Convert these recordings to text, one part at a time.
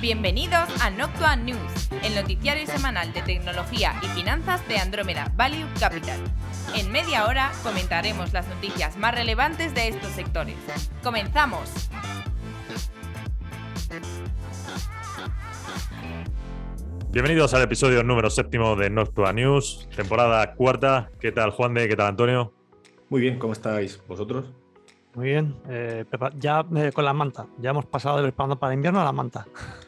Bienvenidos a Noctua News, el noticiario semanal de tecnología y finanzas de Andrómeda Value Capital. En media hora comentaremos las noticias más relevantes de estos sectores. ¡Comenzamos! Bienvenidos al episodio número séptimo de Noctua News, temporada cuarta. ¿Qué tal Juan de? ¿Qué tal Antonio? Muy bien, ¿cómo estáis vosotros? Muy bien, eh, ya eh, con la manta, ya hemos pasado de preparando para invierno a la manta.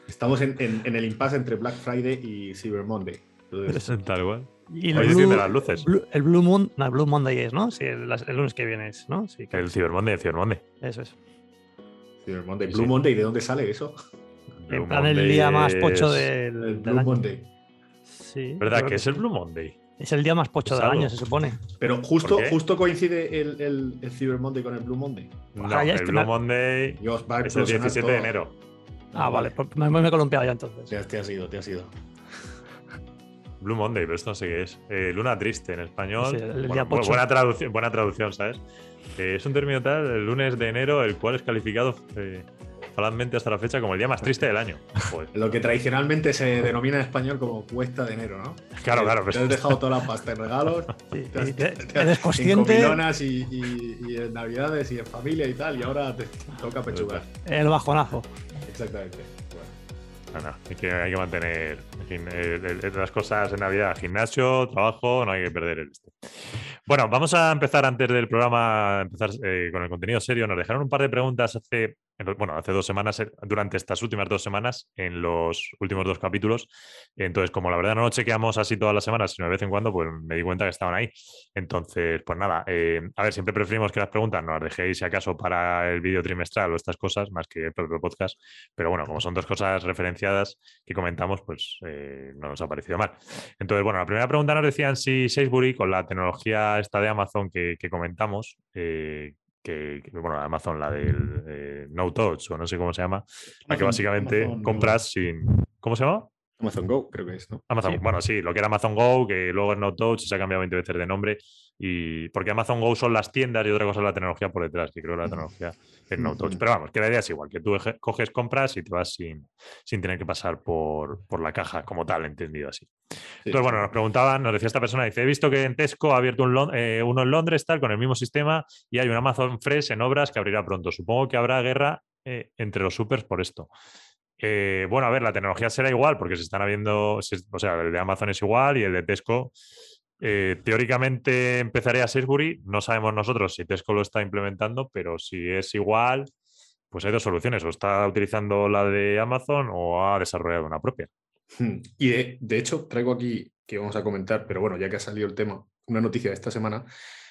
Estamos en, el impasse entre Black Friday y Cyber Monday. Entonces... Tal igual. Y el Blue, las luces. el Blue Moon, no, el Blue Monday es, ¿no? Sí, el, lunes que viene es, ¿no? Sí, el Cyber Monday, el Cyber Monday. Eso es. Cyber Monday. Blue Monday, ¿de dónde sale eso? en plan el día más pocho del, el Blue Monday. Sí. ¿Verdad que es el Blue Monday? Es el día más pocho del año, se supone. Pero justo, justo coincide el, el, Cyber Monday con el Blue Monday. No, el Blue Monday es el 17 de enero. Ah, vale, pues me, me, he columpiado ya entonces. Te, te has ido, te has ido. Blue Monday, pero esto no sé qué es. Eh, luna triste en español. buena, traducción, buena traducción, ¿sabes? Eh, es un término tal, el lunes de enero, el cual es calificado eh, hasta la fecha como el día más triste del año. Lo que tradicionalmente se denomina en español como cuesta de enero, ¿no? Claro, claro. Te has dejado toda la pasta en regalos, eres consciente. En y, y, en navidades y en familia y tal, y ahora te toca pechugar. El bajonazo. Exactamente. No, no, hay que, hay que mantener las cosas en Navidad, gimnasio, trabajo, no hay que perder el este. Bueno, vamos a empezar antes del programa, empezar eh, con el contenido serio. Nos dejaron un par de preguntas hace bueno, hace dos semanas, eh, durante estas últimas dos semanas, en los últimos dos capítulos. Entonces, como la verdad no lo chequeamos así todas las semanas, sino de vez en cuando, pues me di cuenta que estaban ahí. Entonces, pues nada, eh, a ver, siempre preferimos que las preguntas nos las dejéis si acaso para el vídeo trimestral o estas cosas, más que el propio podcast. Pero bueno, como son dos cosas referenciadas que comentamos, pues eh, no nos ha parecido mal. Entonces, bueno, la primera pregunta nos decían si Sainsbury, con la tecnología esta de Amazon que, que comentamos, que, bueno, Amazon, la del eh, No Touch, o no sé cómo se llama, la que básicamente compras sin. ¿Cómo se llama? Amazon Go, creo que es, ¿no? Amazon, bueno, sí, lo que era Amazon Go, que luego es No Touch, se ha cambiado 20 veces de nombre. Y porque Amazon Go son las tiendas y otra cosa es la tecnología por detrás, que creo que la tecnología es No Touch. Pero vamos, que la idea es igual, que tú coges compras y te vas sin, sin tener que pasar por, por, la caja como tal, entendido así. Entonces, bueno, nos preguntaban, nos decía esta persona, dice, he visto que en Tesco ha abierto un, eh, uno en Londres, tal, con el mismo sistema, y hay un Amazon Fresh en obras que abrirá pronto. Supongo que habrá guerra eh, entre los supers por esto. Eh, bueno, a ver, la tecnología será igual porque se están habiendo, o sea, el de Amazon es igual y el de Tesco. Eh, teóricamente empezaría a Sainsbury, no sabemos nosotros si Tesco lo está implementando, pero si es igual, pues hay dos soluciones, o está utilizando la de Amazon o ha desarrollado una propia. Hmm, y de hecho, traigo aquí que vamos a comentar, pero bueno, ya que ha salido el tema, una noticia de esta semana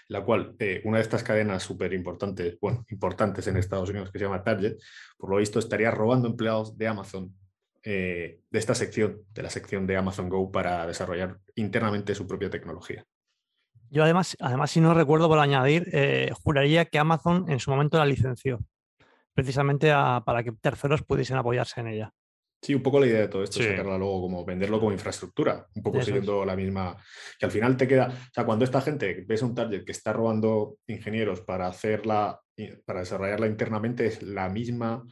la cual eh, una de estas cadenas súper importantes, bueno, importantes en Estados Unidos que se llama Target, por lo visto estaría robando empleados de Amazon eh, de esta sección, de la sección de Amazon Go para desarrollar internamente su propia tecnología. Yo además, además si no recuerdo por añadir, eh, juraría que Amazon en su momento la licenció, precisamente para que terceros pudiesen apoyarse en ella. Sí, un poco la idea de todo esto, sacarla luego como venderlo como infraestructura, un poco siguiendo la misma, que al final te queda, o sea, cuando esta gente ves un target que está robando ingenieros para hacerla, para desarrollarla internamente, es la misma,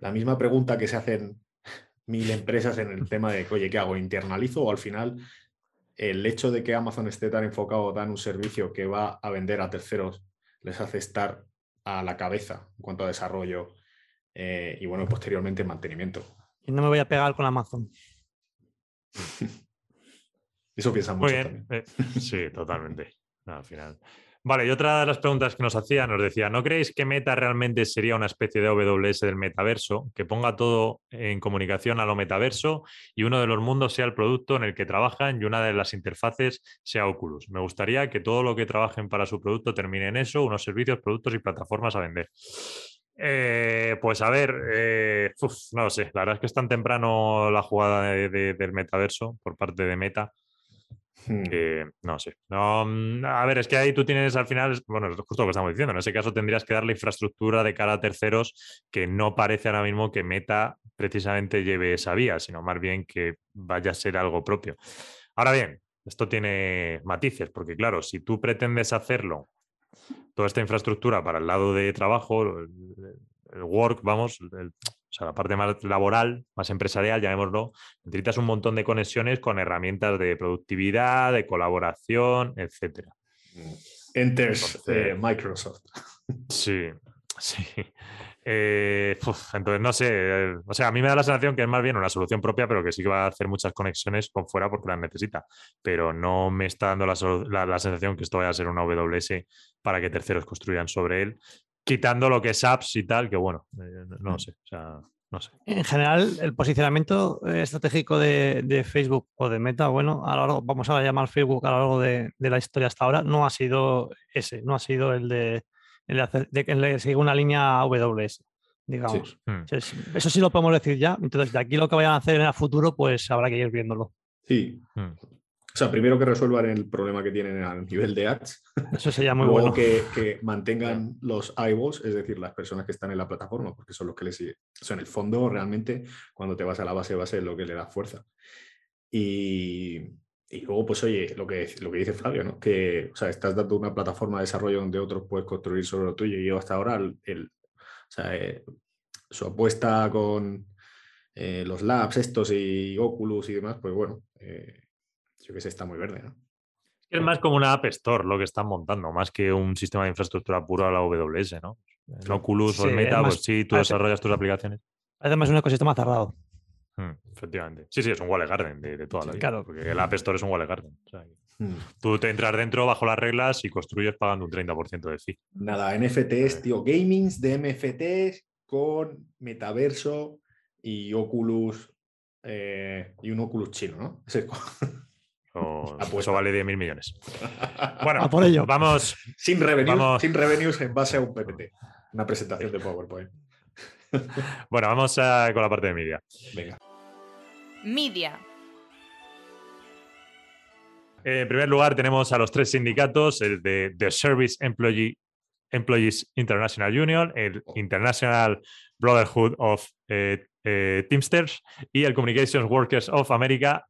la misma pregunta que se hacen mil empresas en el tema de, oye, ¿qué hago? ¿Internalizo o al final el hecho de que Amazon esté tan enfocado, en un servicio que va a vender a terceros, les hace estar a la cabeza en cuanto a desarrollo eh, y bueno, posteriormente mantenimiento. Y no me voy a pegar con Amazon. Eso piensa mucho también. Eh, sí, totalmente. al final. Vale, y otra de las preguntas que nos hacía, nos decía, ¿no creéis que Meta realmente sería una especie de AWS del metaverso, que ponga todo en comunicación a lo metaverso y uno de los mundos sea el producto en el que trabajan y una de las interfaces sea Oculus? Me gustaría que todo lo que trabajen para su producto termine en eso, unos servicios, productos y plataformas a vender. Eh, pues a ver, eh, no lo sé, la verdad es que es tan temprano la jugada del metaverso por parte de Meta. Hmm. Que, no sé. No, mm, a ver, es que ahí tú tienes al final, bueno, es justo lo que estamos diciendo. En ese caso tendrías que darle infraestructura de cara a terceros que no parece ahora mismo que Meta precisamente lleve esa vía, sino más bien que vaya a ser algo propio. Ahora bien, esto tiene matices, porque claro, si tú pretendes hacerlo toda esta infraestructura para el lado de trabajo, el, work, vamos, o sea, la parte más laboral, más empresarial, llamémoslo, necesitas un montón de conexiones con herramientas de productividad, de colaboración, etcétera. Enters eh, Microsoft. Sí, sí. Eh, entonces, no sé, eh, o sea, a mí me da la sensación que es más bien una solución propia, pero que sí que va a hacer muchas conexiones con fuera porque las necesita. Pero no me está dando la, sensación que esto vaya a ser una AWS para que terceros construyan sobre él, quitando lo que es apps y tal, que bueno, eh, no, mm. sé, o sea, no sé. En general, el posicionamiento estratégico de, Facebook o de Meta, bueno, a lo largo, vamos a llamar Facebook a lo largo de, de la historia hasta ahora, no ha sido ese, no ha sido el de de que le sigue una línea AWS, digamos. Hmm. Eso sí lo podemos decir ya. Entonces, de aquí lo que vayan a hacer en el futuro, pues habrá que ir viéndolo. Sí. O sea, primero que resuelvan el problema que tienen a nivel de ads. Eso sería muy bueno. Que, que mantengan los eyeballs, es decir, las personas que están en la plataforma, porque son los que les siguen. O sea, en el fondo, realmente, cuando te vas a la base, base es lo que le da fuerza. Y, y luego, pues oye, lo que, lo que dice Flavio, ¿no? Que o sea, estás dando una plataforma de desarrollo donde otros puedes construir sobre lo tuyo. Y yo hasta ahora, el, o sea, eh, su apuesta con eh, los labs estos y Oculus y demás, pues bueno, eh, yo que sé, está muy verde, ¿no? Es más como una App Store lo que están montando, más que un sistema de infraestructura puro a la AWS, ¿no? El Oculus o el Meta, pues sí, tú desarrollas tus aplicaciones. Además, es un ecosistema cerrado. Mm, efectivamente. Sí, sí, es un Wall Garden de, toda la vida. Claro. Porque el App Store es un Wall Garden. Mm. Tú te entras dentro bajo las reglas y construyes pagando un 30% de fee. Nada, NFTs, tío. Gamings de NFTs con metaverso y Oculus eh, y un Oculus chino, ¿no? eso vale 10 mil millones. Bueno, por ello. vamos. Sin revenues, sin revenues en base a un PPT. Una presentación de PowerPoint. bueno, vamos con la parte de media. Venga. Media. En primer lugar, tenemos a los tres sindicatos, el de The Service Employees International Union, el International Brotherhood of eh, eh, Teamsters y el Communications Workers of America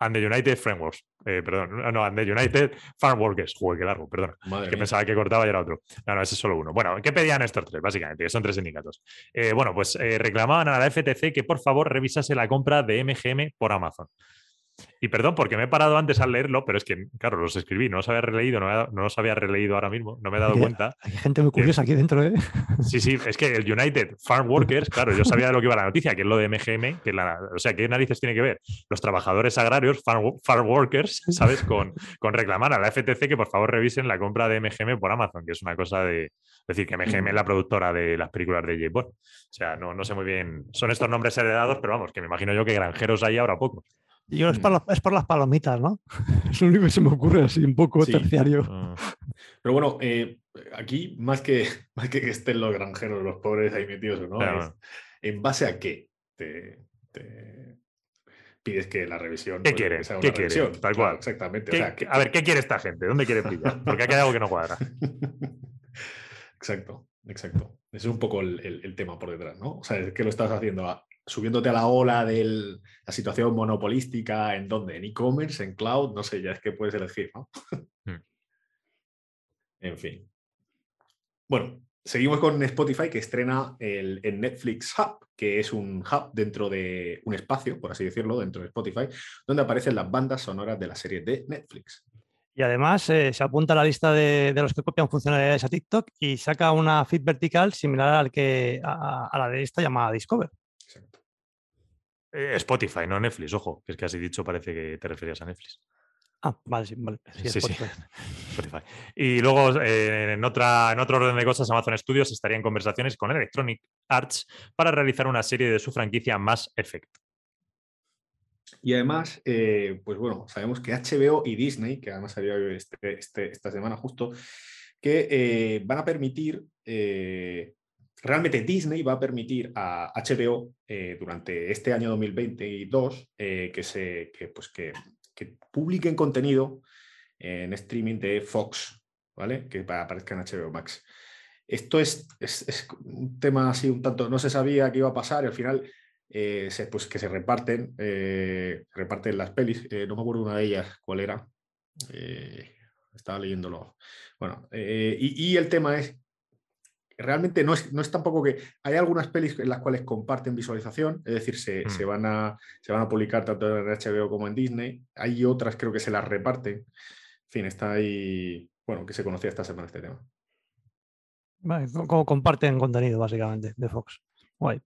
and the United Frameworks. Eh, perdón, no, and the United Farm Workers. Joder, qué largo, perdón. que pensaba que cortaba y era otro. No, no, ese es solo uno. Bueno, ¿qué pedían estos tres, básicamente? Que son tres sindicatos. Eh, bueno, pues eh, reclamaban a la FTC que por favor revisase la compra de MGM por Amazon. Y perdón, porque me he parado antes al leerlo, pero es que, claro, los escribí, no los había releído, no, los había releído ahora mismo, no me he dado cuenta. Hay gente muy curiosa aquí dentro, ¿eh? Sí, sí, es que el United Farm Workers, claro, yo sabía de lo que iba la noticia, que es lo de MGM, que la, o sea, ¿qué narices tiene que ver los trabajadores agrarios, farm, workers, ¿sabes? Con, con, reclamar a la FTC que por favor revisen la compra de MGM por Amazon, que es una cosa de. Es decir, que MGM es la productora de las películas de J. O sea, no, no sé muy bien. Son estos nombres heredados, pero vamos, que me imagino yo que granjeros hay ahora pocos. Yo es, por es, por las palomitas, ¿no? Es lo único que se me ocurre así, un poco terciario. Ah. Pero bueno, eh, aquí más que, más que que estén los granjeros, los pobres ahí metidos o no, ¿en base a qué te, pides que la revisión... ¿Qué quiere? ¿Qué quiere? Tal cual. exactamente. a ver, ¿qué quiere esta gente? ¿Dónde quiere pillar? Porque aquí hay algo que no cuadra. exacto, exacto. Ese es un poco el, el, tema por detrás, ¿no? O sea, es que lo estás haciendo a, subiéndote a la ola de la situación monopolística, ¿en dónde? ¿En e-commerce? ¿En cloud? No sé, ya es que puedes elegir, ¿no? Hmm. en fin. Bueno, seguimos con Spotify que estrena el, Netflix Hub, que es un hub dentro de un espacio, por así decirlo, dentro de Spotify, donde aparecen las bandas sonoras de la serie de Netflix. Y además eh, se apunta a la lista de, los que copian funcionalidades a TikTok y saca una feed vertical similar al que, a la de esta llamada Discover. Eh, Spotify, no Netflix, ojo, que es que así dicho parece que te referías a Netflix. Ah, vale, sí, vale. Sí, sí, Spotify. Y luego, eh, en, otra, en otro orden de cosas, Amazon Studios estaría en conversaciones con Electronic Arts para realizar una serie de su franquicia Mass Effect. Y además, eh, pues bueno, sabemos que HBO y Disney, que además salió este, este, esta semana justo, que van a permitir realmente Disney va a permitir a HBO eh, durante este año 2022 eh, que, se, pues que, publiquen contenido en streaming de Fox, ¿vale? Que aparezca en HBO Max. Esto es, es, un tema así un tanto, no se sabía qué iba a pasar y al final eh, se, pues que se reparten, reparten las pelis, no me acuerdo una de ellas cuál era, estaba leyéndolo. Bueno, y, y, el tema es realmente no es, no es tampoco que hay algunas pelis en las cuales comparten visualización, es decir, se, se, mm. van, a, se van a publicar tanto en HBO como en Disney. Hay otras, creo que se las reparten. En fin, está ahí, bueno, que se conocía esta semana este tema. Vale, como comparten contenido, básicamente, de Fox. Guay.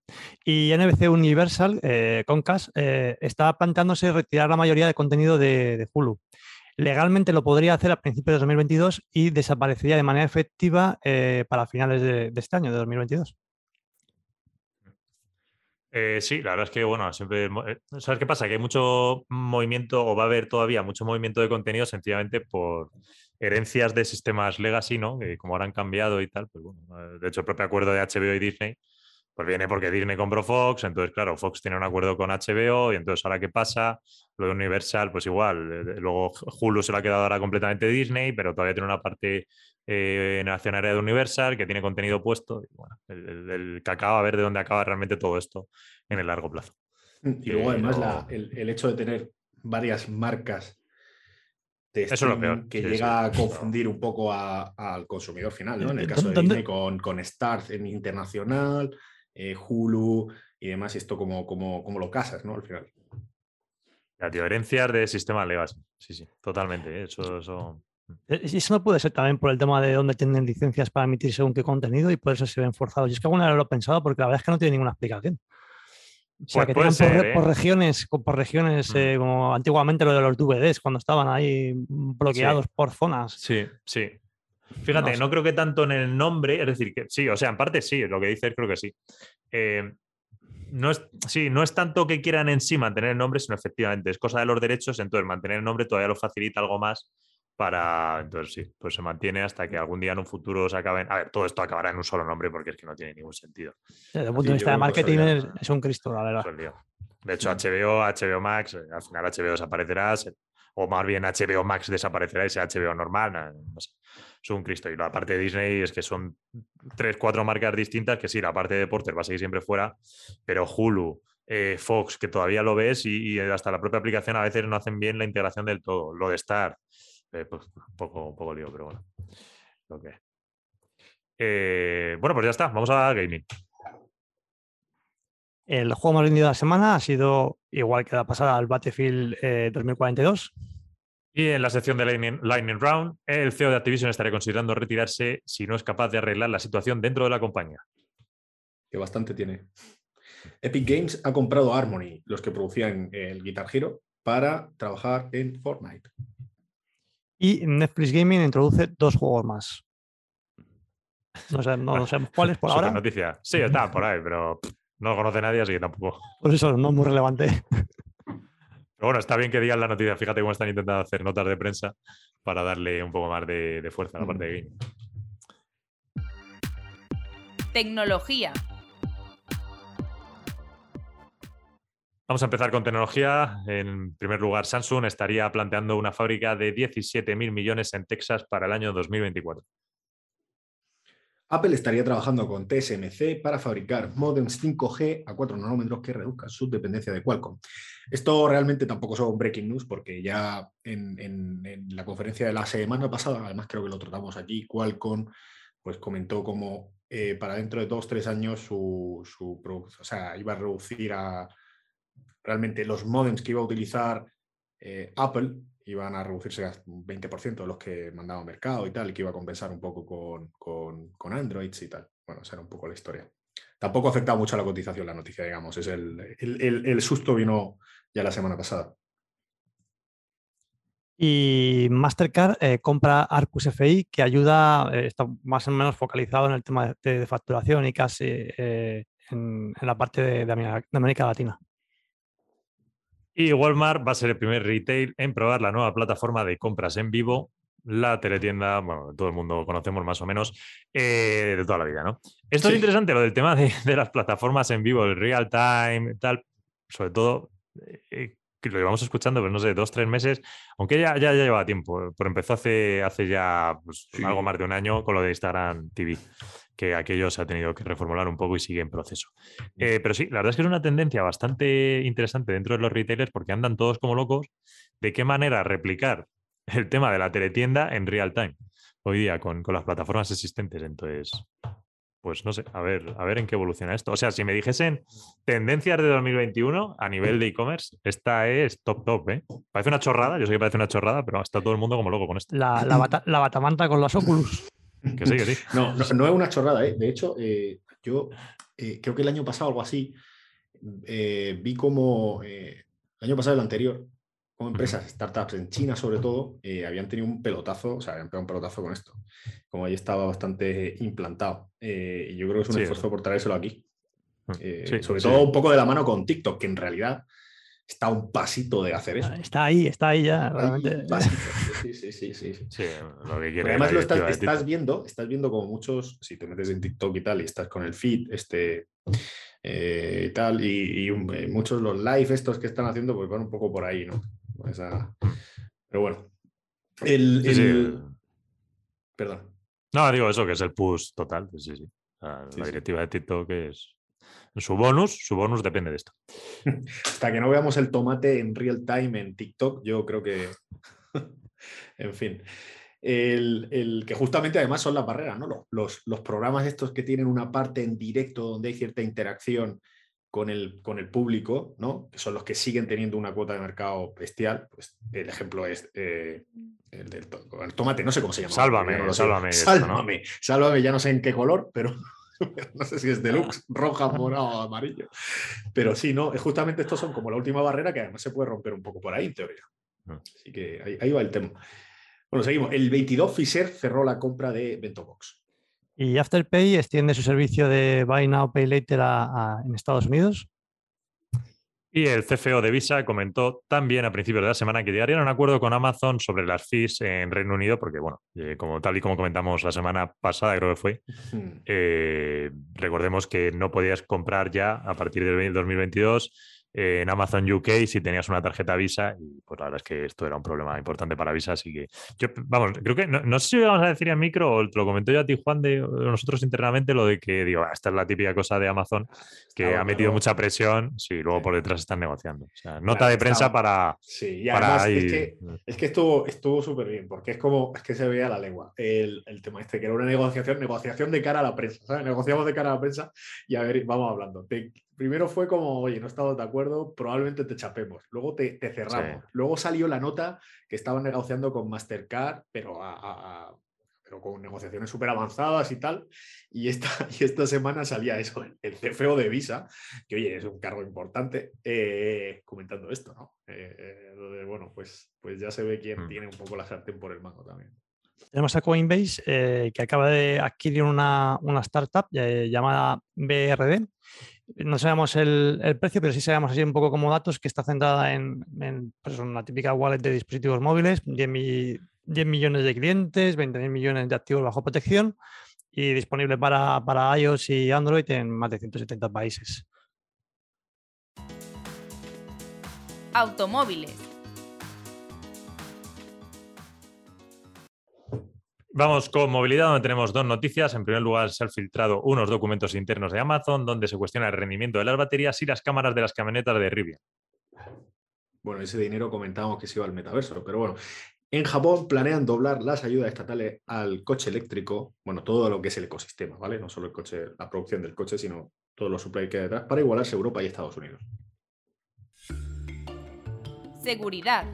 Y NBC Universal, eh, Concast, eh, está planteándose retirar la mayoría de contenido de, Hulu. Legalmente lo podría hacer a principios de 2022 y desaparecería de manera efectiva eh, para finales de, este año, de 2022. Eh, sí, la verdad es que, bueno, siempre. ¿Sabes qué pasa? Que hay mucho movimiento, o va a haber todavía mucho movimiento de contenido sencillamente por herencias de sistemas legacy, ¿no? Que como ahora han cambiado y tal, pues bueno. De hecho, el propio acuerdo de HBO y Disney pues viene porque Disney compró Fox, entonces claro, Fox tiene un acuerdo con HBO y entonces ahora qué pasa, lo de Universal pues igual, eh, luego Hulu se lo ha quedado ahora completamente Disney, pero todavía tiene una parte eh, nacional de Universal que tiene contenido puesto y bueno, el, que acaba a ver de dónde acaba realmente todo esto en el largo plazo. Y luego además el, hecho de tener varias marcas de Eso es lo que llega a confundir un poco al consumidor final, ¿no? En el caso de Disney con, con Starz en internacional, eh, Hulu y demás, y esto como, como, como lo casas, ¿no? Al final. La tío, herencias de sistema legacy. Sí, sí, totalmente. ¿eh? Eso, eso... Mm. E, eso no puede ser también por el tema de dónde tienen licencias para emitir según qué contenido y por eso se ven forzados. Y es que alguna vez lo he pensado porque la verdad es que no tiene ninguna explicación. O sea, pues que tienen por, ¿eh? regiones, por regiones mm. como antiguamente lo de los DVDs, cuando estaban ahí bloqueados por zonas. Sí, sí. Fíjate, no, creo que tanto en el nombre, es decir, que sí, o sea, en parte sí, lo que dices creo que sí. Eh, no es, sí, no es tanto que quieran en sí mantener el nombre, sino efectivamente es cosa de los derechos, entonces mantener el nombre todavía lo facilita algo más para, entonces sí, pues se mantiene hasta que algún día en un futuro se acaben, a ver, todo esto acabará en un solo nombre porque es que no tiene ningún sentido. Desde el punto de vista de marketing es, un Cristo, la verdad. De hecho, HBO, HBO Max, eh, al final HBO desaparecerá, o más bien HBO Max desaparecerá y sea HBO normal, no sé es un Cristo. Y la parte de Disney es que son tres, cuatro marcas distintas, que sí, la parte de deportes va a seguir siempre fuera, pero Hulu, eh, Fox, que todavía lo ves y, hasta la propia aplicación a veces no hacen bien la integración del todo. Lo de Star, eh, pues poco, poco lío, pero bueno. Que... Eh, bueno, pues ya está, vamos a gaming. El juego más vendido de la semana ha sido, igual que la pasada, el Battlefield 2042. Y en la sección de Lightning, Round, el CEO de Activision estaría considerando retirarse si no es capaz de arreglar la situación dentro de la compañía. Que bastante tiene. Epic Games ha comprado Harmony, los que producían el Guitar Hero, para trabajar en Fortnite. Y Netflix Gaming introduce dos juegos más. No sé, no, sé cuáles por ahora. noticia. Sí, está por ahí, pero no lo conoce nadie, así que tampoco. Por eso no es muy relevante bueno, está bien que digan la noticia. Fíjate cómo están intentando hacer notas de prensa para darle un poco más de, fuerza a la parte de gaming. Tecnología. Vamos a empezar con tecnología. En primer lugar, Samsung estaría planteando una fábrica de 17.000 millones en Texas para el año 2024. Apple estaría trabajando con TSMC para fabricar modems 5G a 4 nanómetros que reduzcan su dependencia de Qualcomm. Esto realmente tampoco son breaking news porque ya en, la conferencia de la semana pasada, además creo que lo tratamos aquí, Qualcomm pues comentó como eh, para dentro de dos, tres años su, su o sea, iba a reducir a realmente los modems que iba a utilizar eh, Apple iban a reducirse un 20% de los que mandaba mercado y tal, y que iba a compensar un poco con, con, con Androids y tal. Bueno, esa era un poco la historia. Tampoco ha afectado mucho a la cotización la noticia, digamos. Es el, el, susto vino ya la semana pasada. Y Mastercard eh, compra Arcus FI, que ayuda, eh, está más o menos focalizado en el tema de, facturación y casi eh, en, la parte de, América Latina. Y Walmart va a ser el primer retail en probar la nueva plataforma de compras en vivo, la teletienda, bueno, todo el mundo conocemos más o menos, eh, de toda la vida, ¿no? Esto es interesante, lo del tema de, las plataformas en vivo, el real time, tal, sobre todo, eh, lo llevamos escuchando, pero no sé, dos, tres meses, aunque ya, ya, lleva tiempo, pero empezó hace, hace ya pues, algo más de un año con lo de Instagram TV que aquello se ha tenido que reformular un poco y sigue en proceso. Eh, pero sí, la verdad es que es una tendencia bastante interesante dentro de los retailers porque andan todos como locos de qué manera replicar el tema de la teletienda en real time hoy día con, las plataformas existentes. Entonces, pues no sé, a ver, a ver en qué evoluciona esto. O sea, si me dijesen tendencias de 2021 a nivel de e-commerce, esta es top top, ¿eh? Parece una chorrada, yo sé que parece una chorrada, pero está todo el mundo como loco con esto. La, la, batamanta con los Oculus. Que sí, que sí. No, no, es una chorrada, ¿eh? De hecho, eh, yo eh, creo que el año pasado, algo así, eh, vi como el año pasado, el anterior, como empresas, startups en China sobre todo, habían tenido un pelotazo, o sea, habían pegado un pelotazo con esto. Como ahí estaba bastante implantado. Y yo creo que es un esfuerzo por traérselo aquí. Eh, sobre todo un poco de la mano con TikTok, que en realidad está un pasito de hacer eso. Está ahí, está ahí ya. Realmente. Sí, sí, sí, sí, sí. lo que además lo estás, estás viendo, estás viendo como muchos, si te metes en TikTok y tal, y estás con el feed, este y tal, y, y muchos los live estos que están haciendo, pues van un poco por ahí, ¿no? Pero bueno. El, Perdón. No, digo eso, que es el push total. Sí, sí. La, directiva de TikTok es su bonus, su bonus depende de esto. Hasta que no veamos el tomate en real time en TikTok, yo creo que. en fin. El, que justamente además son las barreras, ¿no? Los, los, programas estos que tienen una parte en directo donde hay cierta interacción con el, con el público, ¿no? que son los que siguen teniendo una cuota de mercado bestial. Pues el ejemplo es eh, el del tomate, no sé cómo se llama. Sálvame, sálvame. Sálvame, sálvame, ya no sé en qué color, pero no sé si es deluxe, roja, morado o amarillo. Pero sí, ¿no? Justamente estos son como la última barrera que además se puede romper un poco por ahí, en teoría. Ah. Así que ahí, va el tema. Bueno, seguimos. El 22 Fisher cerró la compra de Ventobox. Y Afterpay extiende su servicio de Buy Now, Pay Later en Estados Unidos. Y el CFO de Visa comentó también a principios de la semana que llegarían a un acuerdo con Amazon sobre las fees en Reino Unido, porque, bueno, eh, como tal y como comentamos la semana pasada, creo que fue, eh, recordemos que no podías comprar ya a partir del 2022 en Amazon UK si tenías una tarjeta Visa y pues la verdad es que esto era un problema importante para Visa, así que yo, vamos, creo que no, sé si vamos a decir en micro o te lo comenté yo a ti Juan de, nosotros internamente lo de que digo, ah, esta es la típica cosa de Amazon que ha metido mucha presión, sí, luego por detrás están negociando. O sea, nota de prensa para... Sí, y además es, que, es que estuvo estuvo súper bien, porque es como, es que se veía la lengua, el, el, tema este, que era una negociación, negociación de cara a la prensa, ¿sabes? Negociamos de cara a la prensa y a ver, vamos hablando primero fue como, oye, no estamos de acuerdo, probablemente te chapemos. Luego te, cerramos. Luego salió la nota que estaban negociando con Mastercard, pero, pero con negociaciones súper avanzadas y tal. Y esta, y esta semana salía eso, el CFO de Visa, que oye, es un cargo importante, eh, comentando esto, ¿no? Eh, eh, bueno, pues, pues ya se ve quién mm. tiene un poco la sartén por el mango también. Tenemos a Coinbase que acaba de adquirir una, una startup llamada BRD no sabemos el, precio, pero sí sabemos así un poco como datos que está centrada en, en pues, una típica wallet de dispositivos móviles, 10, millones de clientes, 20 millones de activos bajo protección y disponible para, para iOS y Android en más de 170 países. Automóviles. Vamos con movilidad, donde tenemos dos noticias. En primer lugar, se han filtrado unos documentos internos de Amazon donde se cuestiona el rendimiento de las baterías y las cámaras de las camionetas de Rivian. Bueno, ese dinero comentábamos que se iba al metaverso, pero bueno, en Japón planean doblar las ayudas estatales al coche eléctrico, bueno, todo lo que es el ecosistema, ¿vale? No solo el coche, la producción del coche, sino todos los supply que hay detrás, para igualarse Europa y Estados Unidos. Seguridad.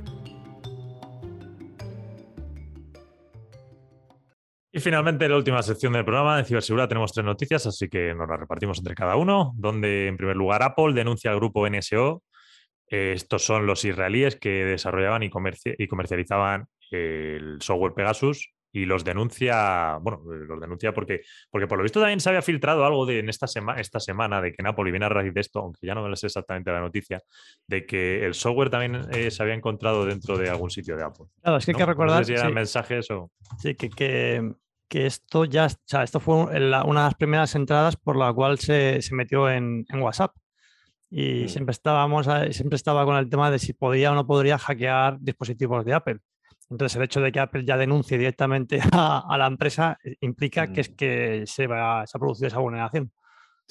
Y finalmente, la última sección del programa de ciberseguridad tenemos tres noticias, así que nos las repartimos entre cada uno, donde en primer lugar Apple denuncia al grupo NSO. Eh, estos son los israelíes que desarrollaban y, y comercializaban el software Pegasus y los denuncia, bueno, los denuncia porque, porque por lo visto también se había filtrado algo de en esta, semana esta semana de que en Apple, y viene a raíz de esto, aunque ya no me sé exactamente la noticia, de que el software también eh, se había encontrado dentro de algún sitio de Apple. Claro, es que hay que recordar... si eran mensajes o... Sí, que, que, que, esto ya, o sea, esto fue una de las primeras entradas por la cual se, se metió en, en, WhatsApp. Y mm. siempre estábamos, siempre estaba con el tema de si podía o no podría hackear dispositivos de Apple. Entonces, el hecho de que Apple ya denuncie directamente a, la empresa eh, implica que es mm. que se, va, se ha producido esa vulneración.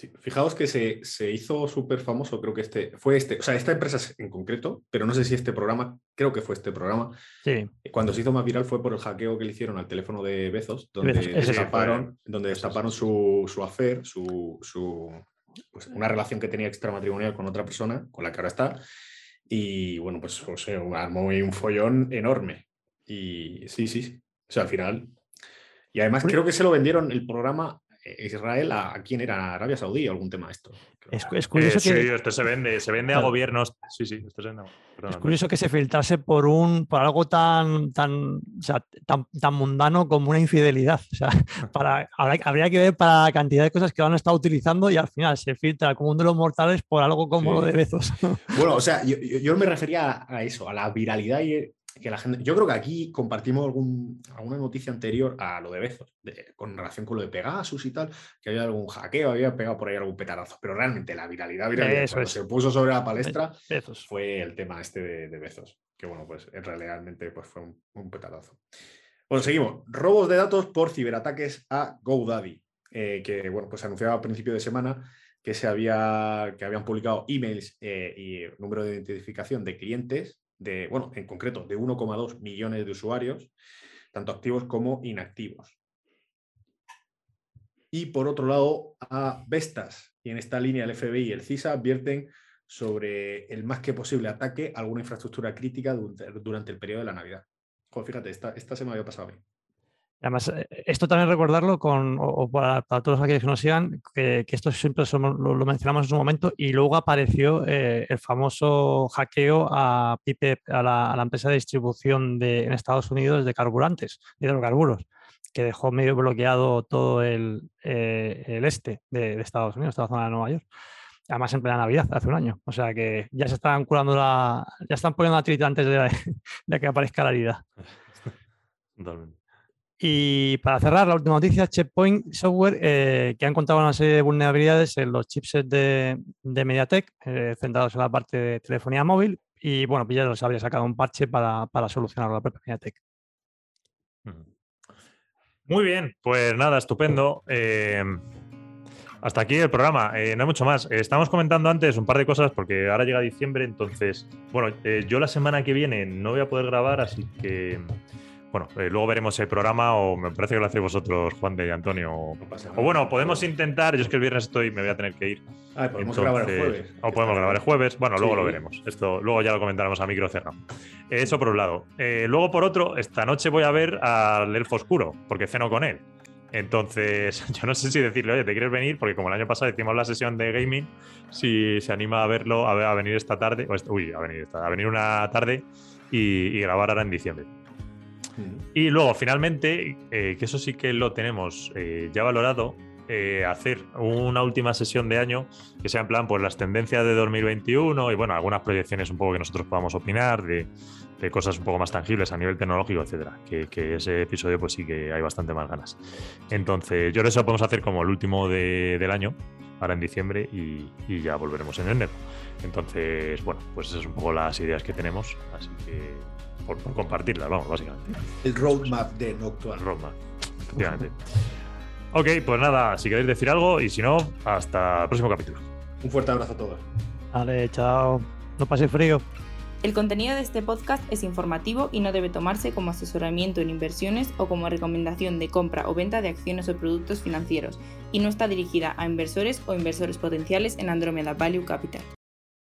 Fijaos que se, se hizo súper famoso, creo que este fue este, o sea, esta empresa en concreto, pero no sé si este programa, creo que fue este programa. Sí. Cuando se hizo más viral fue por el hackeo que le hicieron al teléfono de Bezos, donde destaparon, donde destaparon su, su affair, su, su pues, una relación que tenía extramatrimonial con otra persona, con la que ahora está. Y bueno, pues o sea, armó un follón enorme. Y sí, sí. O sea, al final. Y además creo que se lo vendieron el programa Israel a, quién era, Arabia Saudí o algún tema de esto. Es, curioso eh, que... Sí, esto se vende, se vende a gobiernos. Sí, sí, esto se vende Es curioso que se filtrase por un por algo tan, tan, tan, tan, mundano como una infidelidad. O sea, para, habría, que ver para la cantidad de cosas que han estado utilizando y al final se filtra como uno de los mortales por algo como lo de Bezos. Bueno, o sea, yo, yo, me refería a eso, a la viralidad y que la gente, yo creo que aquí compartimos algún, alguna noticia anterior a lo de Bezos, con relación con lo de Pegasus y tal, que había algún hackeo, había pegado por ahí algún petarazo, pero realmente la viralidad, viralidad cuando se puso sobre la palestra fue el tema este de, de, Bezos, que bueno, pues realmente pues fue un, un petarazo. Bueno, seguimos. Robos de datos por ciberataques a GoDaddy, eh, que bueno, pues anunciaba a principio de semana que se había que habían publicado emails eh, y número de identificación de clientes de, bueno, en concreto, de 1,2 millones de usuarios, tanto activos como inactivos. Y por otro lado, a Vestas, y en esta línea el FBI y el CISA advierten sobre el más que posible ataque a alguna infraestructura crítica durante el periodo de la Navidad. fíjate, esta, esta se me había pasado a mí. Además, eh, esto también recordarlo con, o, para, todos aquellos que nos sigan, que, esto siempre lo, mencionamos en su momento y luego apareció eh, el famoso hackeo a Pipe, a la, empresa de distribución de, en Estados Unidos de carburantes, de hidrocarburos, que dejó medio bloqueado todo el, eh, el este de, Estados Unidos, esta zona de Nueva York. Además en plena Navidad, hace un año. O sea que ya se están curando la. ya están poniendo la trita antes de, de que aparezca la herida. Totalmente. Y para cerrar, la última noticia, Checkpoint Software, eh, que ha encontrado una serie de vulnerabilidades en los chipsets de, de MediaTek, eh, centrados en la parte de telefonía móvil, y bueno, pues ya los habría sacado un parche para, para solucionarlo la propia MediaTek. Muy bien, pues nada, estupendo. Eh, hasta aquí el programa, no hay mucho más. estamos comentando antes un par de cosas porque ahora llega diciembre, entonces, bueno, yo la semana que viene no voy a poder grabar, así que bueno, eh, luego veremos el programa o me parece que lo hacéis vosotros, Juan de y Antonio. O, bueno, podemos intentar, yo es que el viernes estoy, me voy a tener que ir. Ah, podemos grabar el jueves. O podemos grabar el jueves, bueno, luego lo veremos. Esto luego ya lo comentaremos a micro cerrado. Eso por un lado. Eh, luego por otro, esta noche voy a ver al Elfo Oscuro, porque ceno con él. Entonces, yo no sé si decirle, oye, ¿te quieres venir? Porque como el año pasado hicimos la sesión de gaming, si se anima a verlo, a, venir esta tarde, uy, a venir, esta, a venir una tarde y grabar ahora en diciembre. Y luego, finalmente, eh, que eso sí que lo tenemos eh, ya valorado, eh, hacer una última sesión de año que sea en plan, pues las tendencias de 2021 y bueno, algunas proyecciones un poco que nosotros podamos opinar de, cosas un poco más tangibles a nivel tecnológico, etcétera. Que, ese episodio, pues sí que hay bastante más ganas. Entonces, yo creo que eso lo podemos hacer como el último del año, ahora en diciembre, y, y ya volveremos en enero. Entonces, bueno, pues esas son un poco las ideas que tenemos. Así que por, compartirlas, vamos, básicamente. El roadmap de Noctua. El roadmap, efectivamente. ok, pues nada, si queréis decir algo y si no, hasta el próximo capítulo. Un fuerte abrazo a todos. Vale, chao. No pase frío. El contenido de este podcast es informativo y no debe tomarse como asesoramiento en inversiones o como recomendación de compra o venta de acciones o productos financieros y no está dirigida a inversores o inversores potenciales en Andromeda Value Capital.